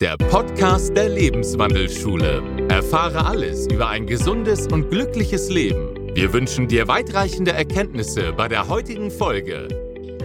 der Podcast der Lebenswandelschule. Erfahre alles über ein gesundes und glückliches Leben. Wir wünschen dir weitreichende Erkenntnisse bei der heutigen Folge.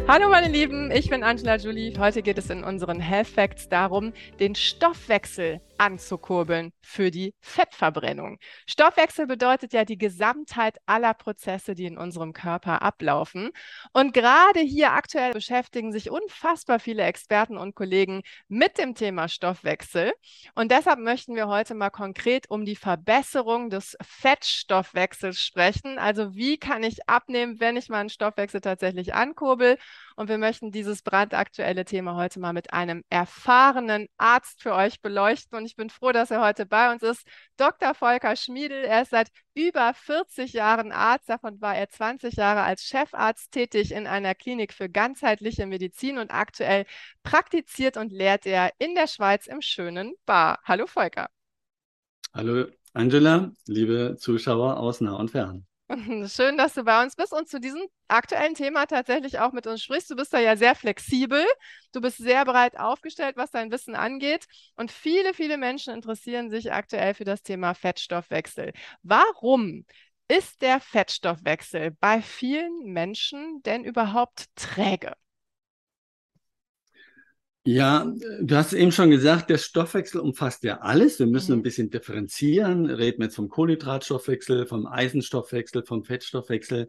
Hallo meine Lieben, ich bin Angela Julie. Heute geht es in unseren Health Facts darum, den Stoffwechsel anzukurbeln für die Fettverbrennung. Stoffwechsel bedeutet ja die Gesamtheit aller Prozesse, die in unserem Körper ablaufen. Und gerade hier aktuell beschäftigen sich unfassbar viele Experten und Kollegen mit dem Thema Stoffwechsel. Und deshalb möchten wir heute mal konkret um die Verbesserung des Fettstoffwechsels sprechen. Also wie kann ich abnehmen, wenn ich meinen Stoffwechsel tatsächlich ankurbel? Und wir möchten dieses brandaktuelle Thema heute mal mit einem erfahrenen Arzt für euch beleuchten. Und ich bin froh, dass er heute bei uns ist. Dr. Volker Schmiedel. Er ist seit über 40 Jahren Arzt. Davon war er 20 Jahre als Chefarzt tätig in einer Klinik für ganzheitliche Medizin und aktuell praktiziert und lehrt er in der Schweiz im schönen Bar. Hallo Volker. Hallo Angela, liebe Zuschauer aus nah und fern. Schön, dass du bei uns bist und zu diesem aktuellen Thema tatsächlich auch mit uns sprichst. Du bist da ja sehr flexibel. Du bist sehr breit aufgestellt, was dein Wissen angeht. Und viele, viele Menschen interessieren sich aktuell für das Thema Fettstoffwechsel. Warum ist der Fettstoffwechsel bei vielen Menschen denn überhaupt träge? Ja, du hast eben schon gesagt, der Stoffwechsel umfasst ja alles. Wir müssen mhm. ein bisschen differenzieren. Reden wir jetzt vom Kohlenhydratstoffwechsel, vom Eisenstoffwechsel, vom Fettstoffwechsel.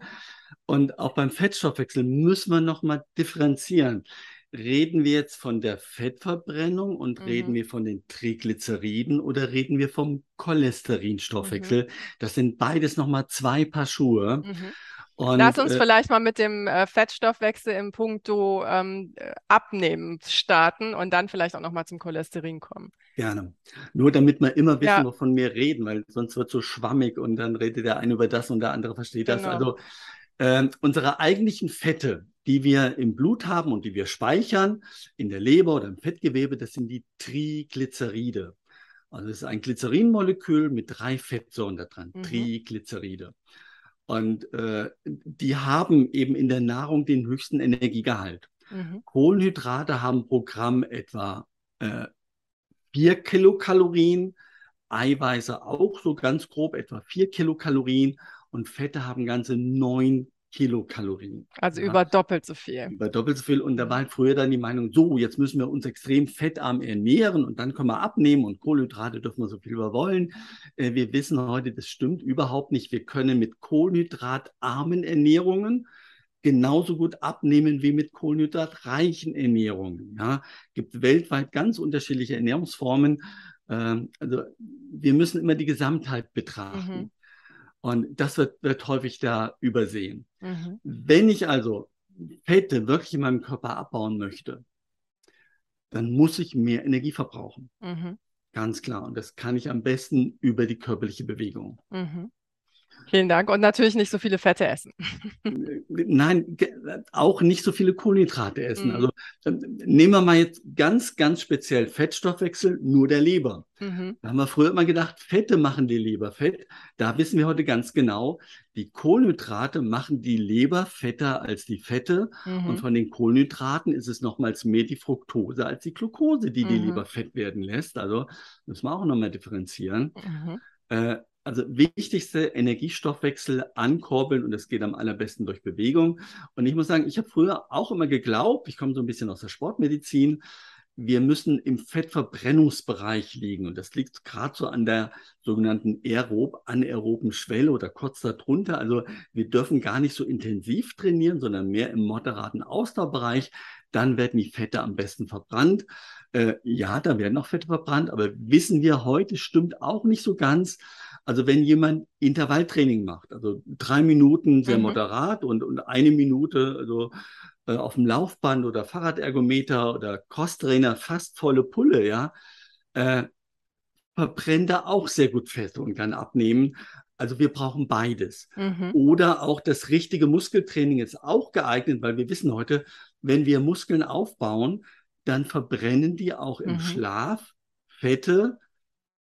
Und auch beim Fettstoffwechsel müssen wir nochmal differenzieren. Reden wir jetzt von der Fettverbrennung und mhm. reden wir von den Triglyceriden oder reden wir vom Cholesterinstoffwechsel? Mhm. Das sind beides nochmal zwei Paar Schuhe. Und, Lass uns äh, vielleicht mal mit dem äh, Fettstoffwechsel im Punkto ähm, äh, Abnehmen starten und dann vielleicht auch nochmal zum Cholesterin kommen. Gerne. Nur damit wir immer wissen, ja. wovon wir reden, weil sonst wird es so schwammig und dann redet der eine über das und der andere versteht genau. das. Also äh, unsere eigentlichen Fette, die wir im Blut haben und die wir speichern, in der Leber oder im Fettgewebe, das sind die Triglyceride. Also es ist ein Glycerinmolekül mit drei Fettsäuren da dran, mhm. Triglyceride. Und äh, die haben eben in der Nahrung den höchsten Energiegehalt. Mhm. Kohlenhydrate haben pro Gramm etwa äh, 4 Kilokalorien, Eiweiße auch so ganz grob etwa 4 Kilokalorien und Fette haben ganze 9 Kilokalorien. Also ja. über doppelt so viel. Über doppelt so viel. Und da war halt früher dann die Meinung, so, jetzt müssen wir uns extrem fettarm ernähren und dann können wir abnehmen und Kohlenhydrate dürfen wir so viel wir wollen. Äh, wir wissen heute, das stimmt überhaupt nicht. Wir können mit kohlenhydratarmen Ernährungen genauso gut abnehmen wie mit kohlenhydratreichen Ernährungen. Ja, gibt weltweit ganz unterschiedliche Ernährungsformen. Ähm, also wir müssen immer die Gesamtheit betrachten. Mhm. Und das wird, wird häufig da übersehen. Mhm. Wenn ich also Fette wirklich in meinem Körper abbauen möchte, dann muss ich mehr Energie verbrauchen. Mhm. Ganz klar. Und das kann ich am besten über die körperliche Bewegung. Mhm. Vielen Dank. Und natürlich nicht so viele Fette essen. Nein, auch nicht so viele Kohlenhydrate essen. Mhm. Also nehmen wir mal jetzt ganz, ganz speziell Fettstoffwechsel, nur der Leber. Mhm. Da haben wir früher immer gedacht, Fette machen die Leber fett. Da wissen wir heute ganz genau, die Kohlenhydrate machen die Leber fetter als die Fette. Mhm. Und von den Kohlenhydraten ist es nochmals mehr die Fructose als die Glucose, die die mhm. Leber fett werden lässt. Also müssen wir auch nochmal differenzieren. Mhm. Äh, also wichtigste Energiestoffwechsel ankurbeln und das geht am allerbesten durch Bewegung. Und ich muss sagen, ich habe früher auch immer geglaubt, ich komme so ein bisschen aus der Sportmedizin, wir müssen im Fettverbrennungsbereich liegen. Und das liegt gerade so an der sogenannten aerob, anaeroben Schwelle oder kurz darunter. Also wir dürfen gar nicht so intensiv trainieren, sondern mehr im moderaten Ausdauerbereich. Dann werden die Fette am besten verbrannt. Äh, ja, da werden auch Fette verbrannt, aber wissen wir heute, stimmt auch nicht so ganz. Also wenn jemand Intervalltraining macht, also drei Minuten sehr mhm. moderat und, und eine Minute also, äh, auf dem Laufband oder Fahrradergometer oder Crosstrainer fast volle Pulle, ja, äh, verbrennt er auch sehr gut Fett und kann abnehmen. Also wir brauchen beides. Mhm. Oder auch das richtige Muskeltraining ist auch geeignet, weil wir wissen heute, wenn wir Muskeln aufbauen, dann verbrennen die auch im mhm. Schlaf Fette,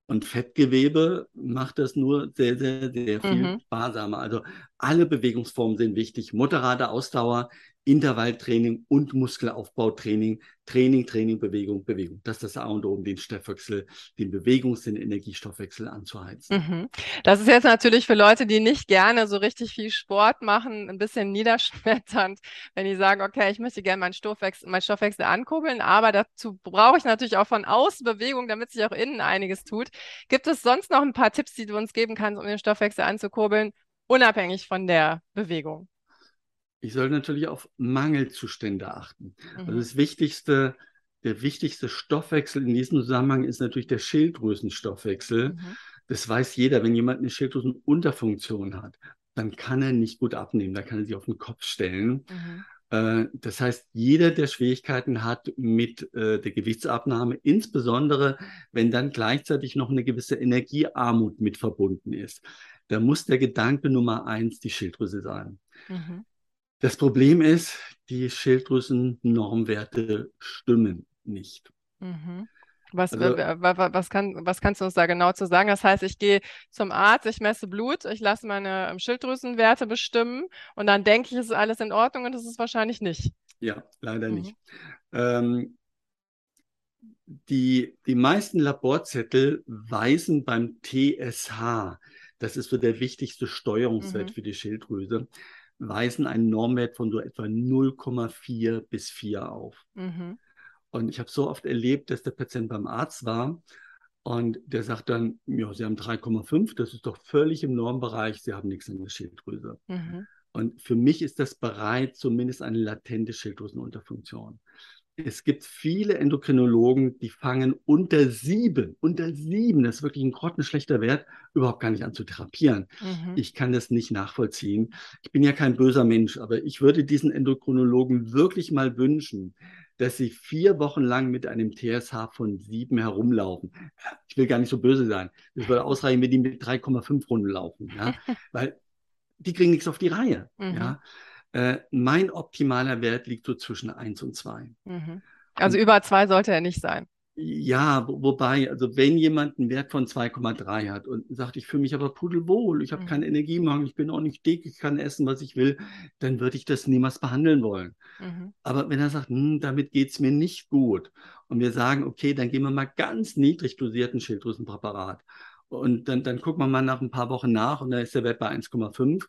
und Fettgewebe macht das nur sehr, sehr, sehr viel mhm. sparsamer. Also alle Bewegungsformen sind wichtig. Moderate Ausdauer, Intervalltraining und Muskelaufbautraining, Training, Training, Bewegung, Bewegung. Das ist das A und O, um den Stoffwechsel, den Bewegungs-, den Energiestoffwechsel anzuheizen. Mhm. Das ist jetzt natürlich für Leute, die nicht gerne so richtig viel Sport machen, ein bisschen niederschmetternd, wenn die sagen, okay, ich möchte gerne meinen Stoffwechsel, meinen Stoffwechsel ankurbeln, aber dazu brauche ich natürlich auch von außen Bewegung, damit sich auch innen einiges tut. Gibt es sonst noch ein paar Tipps, die du uns geben kannst, um den Stoffwechsel anzukurbeln, unabhängig von der Bewegung? Ich soll natürlich auf Mangelzustände achten. Mhm. Also das Wichtigste, der wichtigste Stoffwechsel in diesem Zusammenhang ist natürlich der Schilddrüsenstoffwechsel. Mhm. Das weiß jeder. Wenn jemand eine Schilddrüsenunterfunktion hat, dann kann er nicht gut abnehmen. Da kann er sich auf den Kopf stellen. Mhm. Äh, das heißt, jeder, der Schwierigkeiten hat mit äh, der Gewichtsabnahme, insbesondere wenn dann gleichzeitig noch eine gewisse Energiearmut mit verbunden ist, da muss der Gedanke Nummer eins die Schilddrüse sein. Mhm. Das Problem ist, die Schilddrüsen-Normwerte stimmen nicht. Mhm. Was, also, was, kann, was kannst du uns da genau zu sagen? Das heißt, ich gehe zum Arzt, ich messe Blut, ich lasse meine ähm, Schilddrüsenwerte bestimmen und dann denke ich, es ist alles in Ordnung und das ist wahrscheinlich nicht. Ja, leider mhm. nicht. Ähm, die, die meisten Laborzettel weisen beim TSH, das ist so der wichtigste Steuerungswert mhm. für die Schilddrüse, weisen einen Normwert von so etwa 0,4 bis 4 auf. Mhm. Und ich habe so oft erlebt, dass der Patient beim Arzt war und der sagt dann, ja, Sie haben 3,5, das ist doch völlig im Normbereich, Sie haben nichts in der Schilddrüse. Mhm. Und für mich ist das bereits zumindest eine latente Schilddrüsenunterfunktion es gibt viele Endokrinologen, die fangen unter sieben, unter sieben, das ist wirklich ein grottenschlechter Wert, überhaupt gar nicht an zu therapieren. Mhm. Ich kann das nicht nachvollziehen. Ich bin ja kein böser Mensch, aber ich würde diesen Endokrinologen wirklich mal wünschen, dass sie vier Wochen lang mit einem TSH von sieben herumlaufen. Ich will gar nicht so böse sein. Es würde ausreichen, wenn die mit 3,5 Runden laufen, ja? weil die kriegen nichts auf die Reihe. Mhm. Ja? Äh, mein optimaler Wert liegt so zwischen 1 und 2. Mhm. Also und, über 2 sollte er nicht sein. Ja, wo, wobei, also wenn jemand einen Wert von 2,3 hat und sagt, ich fühle mich aber pudelwohl, ich habe mhm. keinen Energiemangel, ich bin auch nicht dick, ich kann essen, was ich will, dann würde ich das niemals behandeln wollen. Mhm. Aber wenn er sagt, hm, damit geht es mir nicht gut und wir sagen, okay, dann gehen wir mal ganz niedrig dosierten Schilddrüsenpräparat und dann, dann gucken wir mal nach ein paar Wochen nach und dann ist der Wert bei 1,5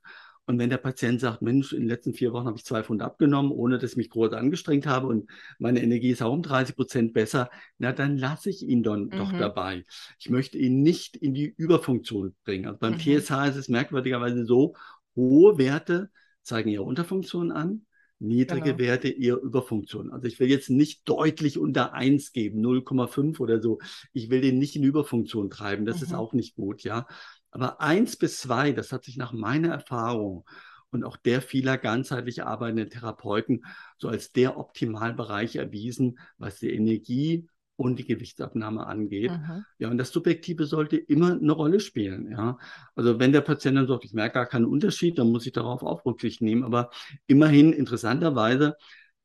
und wenn der Patient sagt, Mensch, in den letzten vier Wochen habe ich zwei Pfund abgenommen, ohne dass ich mich groß angestrengt habe und meine Energie ist auch um 30 Prozent besser, na dann lasse ich ihn dann mhm. doch dabei. Ich möchte ihn nicht in die Überfunktion bringen. Also beim mhm. TSH ist es merkwürdigerweise so, hohe Werte zeigen ihre Unterfunktion an, niedrige genau. Werte eher Überfunktion. Also ich will jetzt nicht deutlich unter 1 geben, 0,5 oder so. Ich will den nicht in Überfunktion treiben. Das mhm. ist auch nicht gut, ja. Aber eins bis zwei, das hat sich nach meiner Erfahrung und auch der vieler ganzheitlich arbeitenden Therapeuten so als der Optimalbereich erwiesen, was die Energie und die Gewichtsabnahme angeht. Mhm. Ja, und das Subjektive sollte immer eine Rolle spielen. Ja, also wenn der Patient dann sagt, ich merke gar keinen Unterschied, dann muss ich darauf auch Rücksicht nehmen. Aber immerhin interessanterweise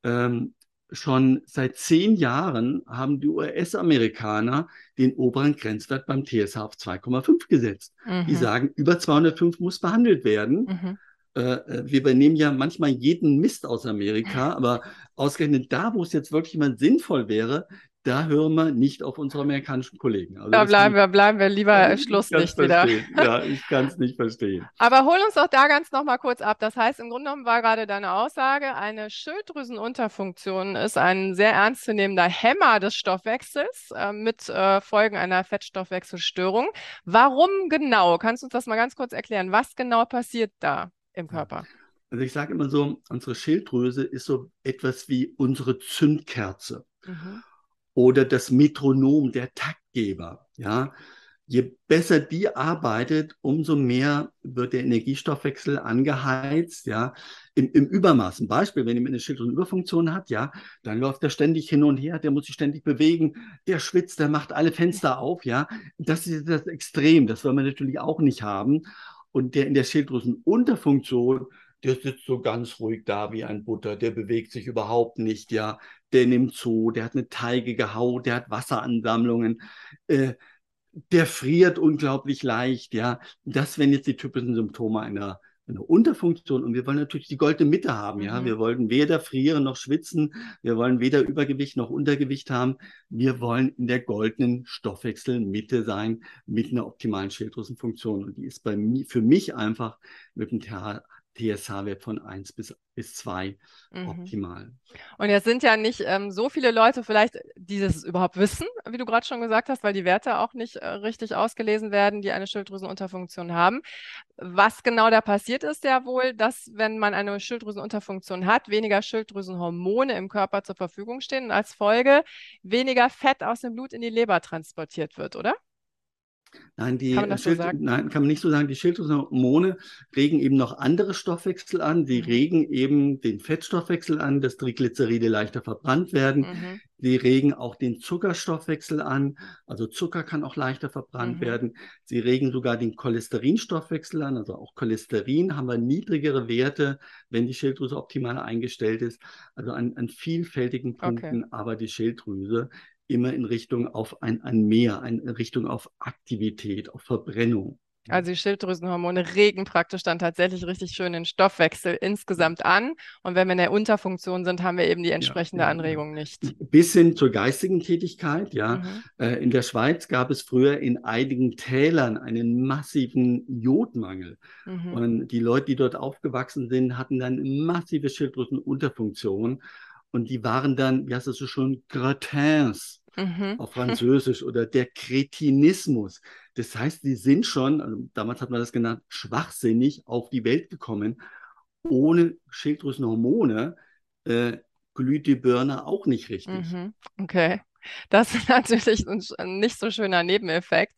ähm, schon seit zehn Jahren haben die US-Amerikaner den oberen Grenzwert beim TSH auf 2,5 gesetzt. Mhm. Die sagen, über 205 muss behandelt werden. Mhm. Äh, äh, wir übernehmen ja manchmal jeden Mist aus Amerika, aber ausgerechnet da, wo es jetzt wirklich mal sinnvoll wäre, da hören wir nicht auf unsere amerikanischen Kollegen. Also da bleiben wir, bleiben wir lieber Schlusslicht wieder. Ja, ich kann es nicht verstehen. Aber hol uns doch da ganz nochmal kurz ab. Das heißt, im Grunde genommen war gerade deine Aussage, eine Schilddrüsenunterfunktion ist ein sehr ernstzunehmender Hämmer des Stoffwechsels äh, mit äh, Folgen einer Fettstoffwechselstörung. Warum genau? Kannst du uns das mal ganz kurz erklären? Was genau passiert da im Körper? Also ich sage immer so, unsere Schilddrüse ist so etwas wie unsere Zündkerze. Mhm oder das Metronom, der Taktgeber. Ja, je besser die arbeitet, umso mehr wird der Energiestoffwechsel angeheizt, ja, im, im Übermaß. Ein Beispiel, wenn jemand eine Schilddrüsenüberfunktion hat, ja, dann läuft er ständig hin und her, der muss sich ständig bewegen, der schwitzt, der macht alle Fenster auf, ja. Das ist das Extrem, das wollen wir natürlich auch nicht haben. Und der in der Schilddrüsenunterfunktion, der sitzt so ganz ruhig da wie ein Butter, der bewegt sich überhaupt nicht, ja, der nimmt zu, der hat eine teigige Haut, der hat Wasseransammlungen, äh, der friert unglaublich leicht, ja. Das wären jetzt die typischen Symptome einer eine Unterfunktion und wir wollen natürlich die goldene Mitte haben. Mhm. Ja, wir wollen weder frieren noch schwitzen, wir wollen weder Übergewicht noch Untergewicht haben. Wir wollen in der goldenen Stoffwechselmitte sein mit einer optimalen Schilddrüsenfunktion und die ist bei mir für mich einfach mit dem TSH-Wert von 1 bis, bis 2 mhm. optimal. Und jetzt sind ja nicht ähm, so viele Leute vielleicht, die das überhaupt wissen, wie du gerade schon gesagt hast, weil die Werte auch nicht äh, richtig ausgelesen werden, die eine Schilddrüsenunterfunktion haben. Was genau da passiert ist ja wohl, dass wenn man eine Schilddrüsenunterfunktion hat, weniger Schilddrüsenhormone im Körper zur Verfügung stehen und als Folge weniger Fett aus dem Blut in die Leber transportiert wird, oder? Nein, die kann man so nein, kann man nicht so sagen. Die Schilddrüsenhormone regen eben noch andere Stoffwechsel an. Die mhm. regen eben den Fettstoffwechsel an, dass Triglyceride leichter verbrannt werden. Mhm. Die regen auch den Zuckerstoffwechsel an. Also Zucker kann auch leichter verbrannt mhm. werden. Sie regen sogar den Cholesterinstoffwechsel an. Also auch Cholesterin haben wir niedrigere Werte, wenn die Schilddrüse optimal eingestellt ist. Also an, an vielfältigen Punkten. Okay. Aber die Schilddrüse immer in Richtung auf ein, ein Mehr, in Richtung auf Aktivität, auf Verbrennung. Also die Schilddrüsenhormone regen praktisch dann tatsächlich richtig schön den Stoffwechsel insgesamt an. Und wenn wir in der Unterfunktion sind, haben wir eben die entsprechende ja, ja, Anregung nicht. Bis hin zur geistigen Tätigkeit, ja. Mhm. Äh, in der Schweiz gab es früher in einigen Tälern einen massiven Jodmangel. Mhm. Und die Leute, die dort aufgewachsen sind, hatten dann massive Schilddrüsenunterfunktion. Und die waren dann, wie heißt das so schon, Gratins mhm. auf Französisch oder der Kretinismus. Das heißt, die sind schon, also damals hat man das genannt, schwachsinnig auf die Welt gekommen. Ohne Schilddrüsenhormone äh, glüht die Birne auch nicht richtig. Mhm. Okay. Das ist natürlich ein nicht so schöner Nebeneffekt.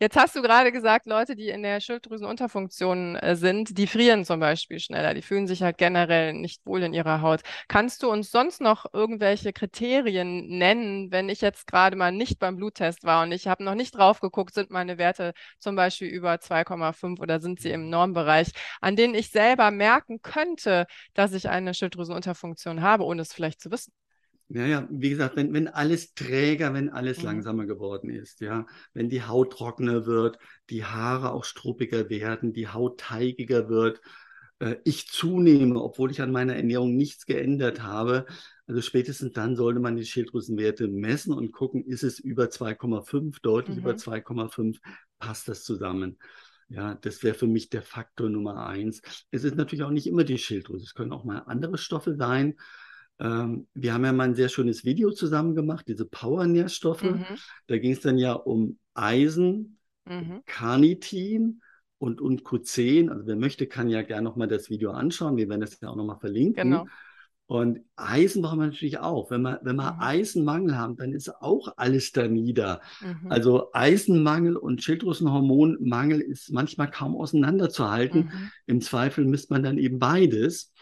Jetzt hast du gerade gesagt, Leute, die in der Schilddrüsenunterfunktion äh, sind, die frieren zum Beispiel schneller. Die fühlen sich halt generell nicht wohl in ihrer Haut. Kannst du uns sonst noch irgendwelche Kriterien nennen, wenn ich jetzt gerade mal nicht beim Bluttest war und ich habe noch nicht drauf geguckt, sind meine Werte zum Beispiel über 2,5 oder sind sie im Normbereich, an denen ich selber merken könnte, dass ich eine Schilddrüsenunterfunktion habe, ohne es vielleicht zu wissen? Ja, ja, wie gesagt, wenn, wenn alles träger, wenn alles mhm. langsamer geworden ist, ja, wenn die Haut trockener wird, die Haare auch struppiger werden, die Haut teigiger wird, äh, ich zunehme, obwohl ich an meiner Ernährung nichts geändert habe, also spätestens dann sollte man die Schilddrüsenwerte messen und gucken, ist es über 2,5, deutlich mhm. über 2,5, passt das zusammen. Ja, das wäre für mich der Faktor Nummer eins. Es ist natürlich auch nicht immer die Schilddrüse, es können auch mal andere Stoffe sein. Ähm, wir haben ja mal ein sehr schönes Video zusammen gemacht, diese Power-Nährstoffe. Mhm. Da ging es dann ja um Eisen, mhm. Carnitin und, und Q10. Also wer möchte, kann ja gerne nochmal das Video anschauen. Wir werden das ja auch nochmal verlinken. Genau. Und Eisen brauchen wir natürlich auch. Wenn wir, wenn wir mhm. Eisenmangel haben, dann ist auch alles da nieder. Mhm. Also Eisenmangel und Schilddrüsenhormonmangel ist manchmal kaum auseinanderzuhalten. Mhm. Im Zweifel misst man dann eben beides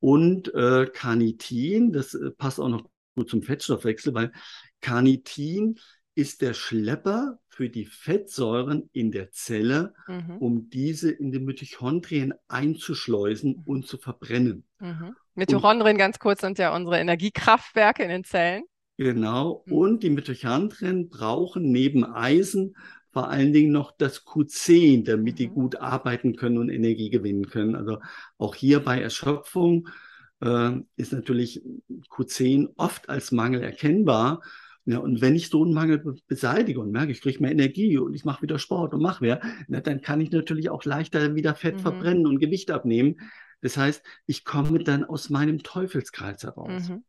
und äh, Carnitin, das äh, passt auch noch gut zum Fettstoffwechsel, weil Carnitin ist der Schlepper für die Fettsäuren in der Zelle, mhm. um diese in die Mitochondrien einzuschleusen mhm. und zu verbrennen. Mhm. Mitochondrien, und, ganz kurz, sind ja unsere Energiekraftwerke in den Zellen. Genau. Mhm. Und die Mitochondrien brauchen neben Eisen vor allen Dingen noch das Q10, damit mhm. die gut arbeiten können und Energie gewinnen können. Also auch hier bei Erschöpfung äh, ist natürlich Q10 oft als Mangel erkennbar. Ja, und wenn ich so einen Mangel beseitige und merke, ich kriege mehr Energie und ich mache wieder Sport und mache mehr, na, dann kann ich natürlich auch leichter wieder Fett mhm. verbrennen und Gewicht abnehmen. Das heißt, ich komme dann aus meinem Teufelskreis heraus. Mhm.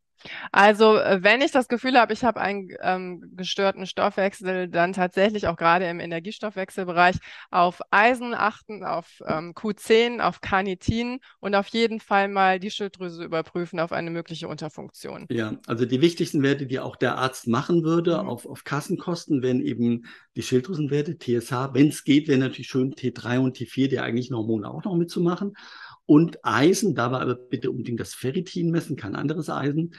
Also, äh, wenn ich das Gefühl habe, ich habe einen ähm, gestörten Stoffwechsel, dann tatsächlich auch gerade im Energiestoffwechselbereich auf Eisen achten, auf ähm, Q10, auf Carnitin und auf jeden Fall mal die Schilddrüse überprüfen auf eine mögliche Unterfunktion. Ja, also die wichtigsten Werte, die auch der Arzt machen würde, mhm. auf, auf Kassenkosten, wenn eben die Schilddrüsenwerte, TSH, wenn es geht, wäre natürlich schön T3 und T4, die eigentlichen Hormone auch noch mitzumachen und Eisen, da war aber bitte unbedingt das Ferritin messen, kein anderes Eisen.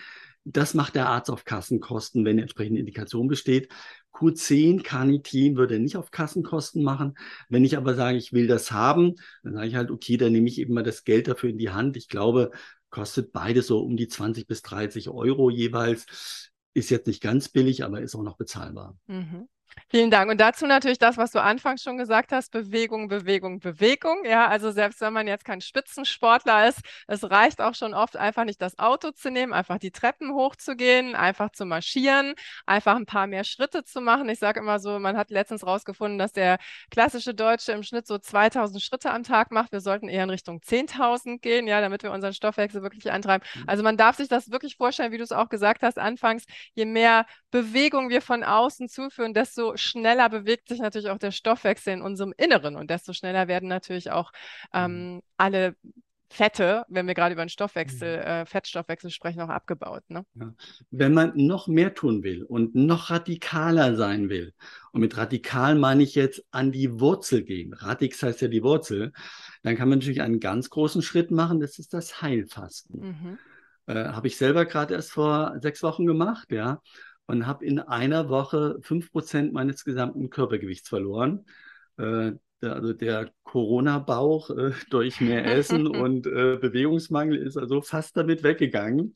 Das macht der Arzt auf Kassenkosten, wenn entsprechende Indikation besteht. Q10, Carnitin würde nicht auf Kassenkosten machen. Wenn ich aber sage, ich will das haben, dann sage ich halt, okay, dann nehme ich eben mal das Geld dafür in die Hand. Ich glaube, kostet beides so um die 20 bis 30 Euro jeweils. Ist jetzt nicht ganz billig, aber ist auch noch bezahlbar. Mhm. Vielen Dank. Und dazu natürlich das, was du anfangs schon gesagt hast, Bewegung, Bewegung, Bewegung. Ja, also selbst wenn man jetzt kein Spitzensportler ist, es reicht auch schon oft einfach nicht das Auto zu nehmen, einfach die Treppen hochzugehen, einfach zu marschieren, einfach ein paar mehr Schritte zu machen. Ich sage immer so, man hat letztens rausgefunden, dass der klassische Deutsche im Schnitt so 2000 Schritte am Tag macht. Wir sollten eher in Richtung 10.000 gehen, ja, damit wir unseren Stoffwechsel wirklich antreiben. Mhm. Also man darf sich das wirklich vorstellen, wie du es auch gesagt hast, anfangs, je mehr Bewegung wir von außen zuführen, desto schneller bewegt sich natürlich auch der Stoffwechsel in unserem Inneren und desto schneller werden natürlich auch ähm, mhm. alle Fette, wenn wir gerade über den Stoffwechsel, mhm. äh, Fettstoffwechsel sprechen, auch abgebaut. Ne? Ja. Wenn man noch mehr tun will und noch radikaler sein will, und mit radikal meine ich jetzt an die Wurzel gehen, Radix heißt ja die Wurzel, dann kann man natürlich einen ganz großen Schritt machen, das ist das Heilfasten. Mhm. Äh, Habe ich selber gerade erst vor sechs Wochen gemacht, ja und habe in einer Woche fünf Prozent meines gesamten Körpergewichts verloren. Äh, der, also der Corona-Bauch äh, durch mehr Essen und äh, Bewegungsmangel ist also fast damit weggegangen.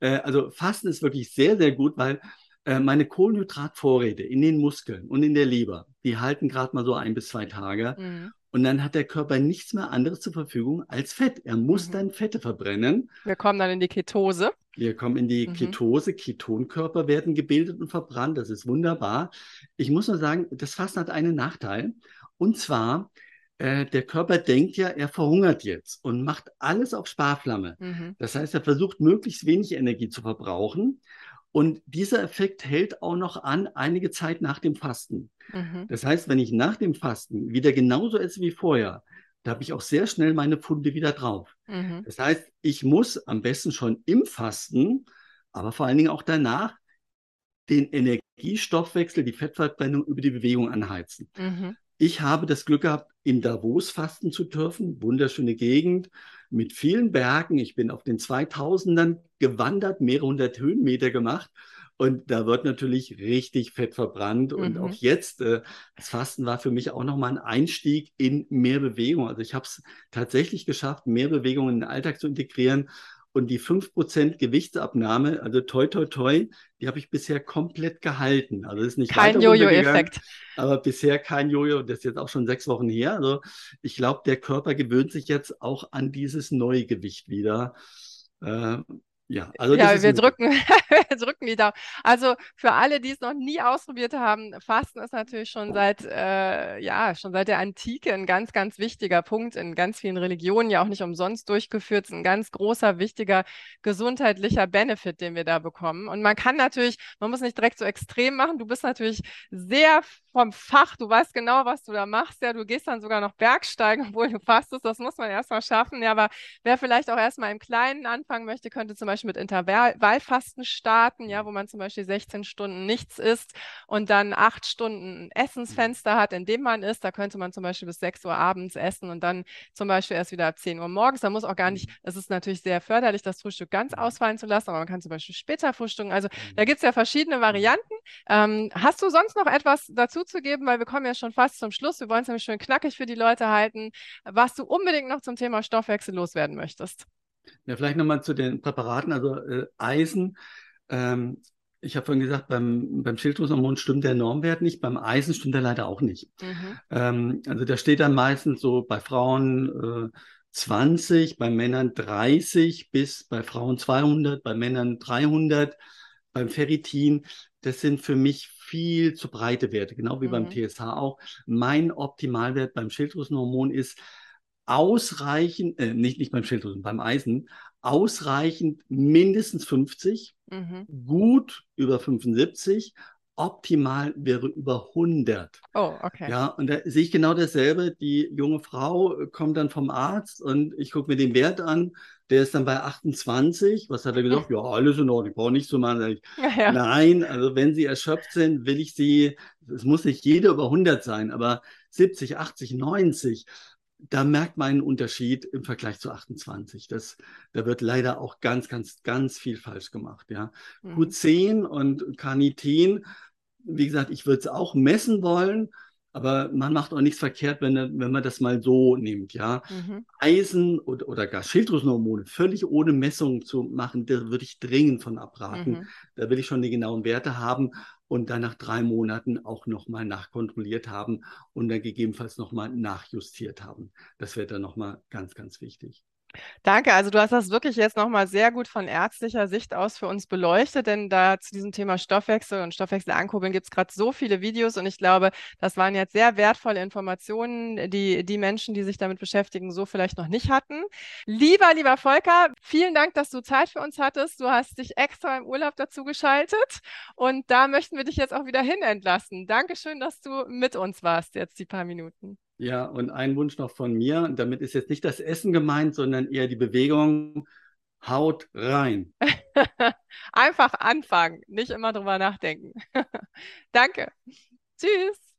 Äh, also Fasten ist wirklich sehr, sehr gut, weil äh, meine Kohlenhydratvorräte in den Muskeln und in der Leber, die halten gerade mal so ein bis zwei Tage. Mhm. Und dann hat der Körper nichts mehr anderes zur Verfügung als Fett. Er muss mhm. dann Fette verbrennen. Wir kommen dann in die Ketose. Wir kommen in die mhm. Ketose. Ketonkörper werden gebildet und verbrannt. Das ist wunderbar. Ich muss nur sagen, das Fasten hat einen Nachteil. Und zwar, äh, der Körper denkt ja, er verhungert jetzt und macht alles auf Sparflamme. Mhm. Das heißt, er versucht möglichst wenig Energie zu verbrauchen. Und dieser Effekt hält auch noch an einige Zeit nach dem Fasten. Mhm. Das heißt, wenn ich nach dem Fasten wieder genauso esse wie vorher, da habe ich auch sehr schnell meine Pfunde wieder drauf. Mhm. Das heißt, ich muss am besten schon im Fasten, aber vor allen Dingen auch danach, den Energiestoffwechsel, die Fettverbrennung über die Bewegung anheizen. Mhm. Ich habe das Glück gehabt, in Davos fasten zu dürfen. Wunderschöne Gegend mit vielen Bergen. Ich bin auf den 2000ern gewandert, mehrere hundert Höhenmeter gemacht. Und da wird natürlich richtig Fett verbrannt. Und mhm. auch jetzt, äh, das Fasten war für mich auch nochmal ein Einstieg in mehr Bewegung. Also ich habe es tatsächlich geschafft, mehr Bewegung in den Alltag zu integrieren. Und die 5% Gewichtsabnahme, also toi, toi, toi, die habe ich bisher komplett gehalten. Also ist nicht kein Jojo-Effekt. Aber bisher kein Jojo. Das ist jetzt auch schon sechs Wochen her. Also ich glaube, der Körper gewöhnt sich jetzt auch an dieses neue Gewicht wieder. Äh, ja, also ja wir, drücken, wir drücken die Daumen. Also für alle, die es noch nie ausprobiert haben, Fasten ist natürlich schon seit, äh, ja, schon seit der Antike ein ganz, ganz wichtiger Punkt in ganz vielen Religionen, ja auch nicht umsonst durchgeführt. ein ganz großer, wichtiger gesundheitlicher Benefit, den wir da bekommen. Und man kann natürlich, man muss nicht direkt so extrem machen. Du bist natürlich sehr vom Fach, du weißt genau, was du da machst. Ja, du gehst dann sogar noch Bergsteigen, obwohl du fastest. Das muss man erstmal schaffen. Ja, aber wer vielleicht auch erstmal im Kleinen anfangen möchte, könnte zum Beispiel Beispiel mit Intervallfasten starten, ja, wo man zum Beispiel 16 Stunden nichts isst und dann acht Stunden Essensfenster hat, in dem man isst. Da könnte man zum Beispiel bis 6 Uhr abends essen und dann zum Beispiel erst wieder ab 10 Uhr morgens. Da muss auch gar nicht, es ist natürlich sehr förderlich, das Frühstück ganz ausfallen zu lassen, aber man kann zum Beispiel später frühstücken. Also da gibt es ja verschiedene Varianten. Ähm, hast du sonst noch etwas dazu zu geben, weil wir kommen ja schon fast zum Schluss. Wir wollen es nämlich schön knackig für die Leute halten, was du unbedingt noch zum Thema Stoffwechsel loswerden möchtest. Ja, vielleicht nochmal zu den Präparaten, also äh, Eisen. Ähm, ich habe vorhin gesagt, beim, beim Schilddrüsenhormon stimmt der Normwert nicht, beim Eisen stimmt er leider auch nicht. Mhm. Ähm, also da steht dann meistens so bei Frauen äh, 20, bei Männern 30 bis bei Frauen 200, bei Männern 300. Beim Ferritin, das sind für mich viel zu breite Werte, genau wie mhm. beim TSH auch. Mein Optimalwert beim Schilddrüsenhormon ist ausreichend, äh, nicht, nicht beim Schilddrüsen, beim Eisen, ausreichend mindestens 50, mhm. gut über 75, optimal wäre über 100. Oh, okay. Ja, und da sehe ich genau dasselbe. Die junge Frau kommt dann vom Arzt und ich gucke mir den Wert an. Der ist dann bei 28. Was hat er gesagt? ja, alles in Ordnung, ich brauche nichts zu machen. Ich, ja. Nein, also wenn Sie erschöpft sind, will ich Sie, es muss nicht jeder über 100 sein, aber 70, 80, 90 da merkt man einen Unterschied im Vergleich zu 28. Das, da wird leider auch ganz, ganz, ganz viel falsch gemacht. Ja. Mhm. Q10 und Carnitin, wie gesagt, ich würde es auch messen wollen, aber man macht auch nichts verkehrt, wenn, wenn man das mal so nimmt. Ja. Mhm. Eisen oder, oder gar Schilddrüsenhormone völlig ohne Messung zu machen, da würde ich dringend von abraten. Mhm. Da will ich schon die genauen Werte haben. und dann nach drei Monaten auch nochmal nachkontrolliert haben und dann gegebenenfalls nochmal nachjustiert haben. Das wäre dann nochmal ganz, ganz wichtig. Danke. Also du hast das wirklich jetzt nochmal sehr gut von ärztlicher Sicht aus für uns beleuchtet, denn da zu diesem Thema Stoffwechsel und Stoffwechsel ankurbeln gibt es gerade so viele Videos und ich glaube, das waren jetzt sehr wertvolle Informationen, die die Menschen, die sich damit beschäftigen, so vielleicht noch nicht hatten. Lieber, lieber Volker, vielen Dank, dass du Zeit für uns hattest. Du hast dich extra im Urlaub dazu geschaltet und da möchten wir dich jetzt auch wieder hin entlassen. Dankeschön, dass du mit uns warst jetzt die paar Minuten. Ja, und ein Wunsch noch von mir. Damit ist jetzt nicht das Essen gemeint, sondern eher die Bewegung. Haut rein. Einfach anfangen, nicht immer drüber nachdenken. Danke. Tschüss.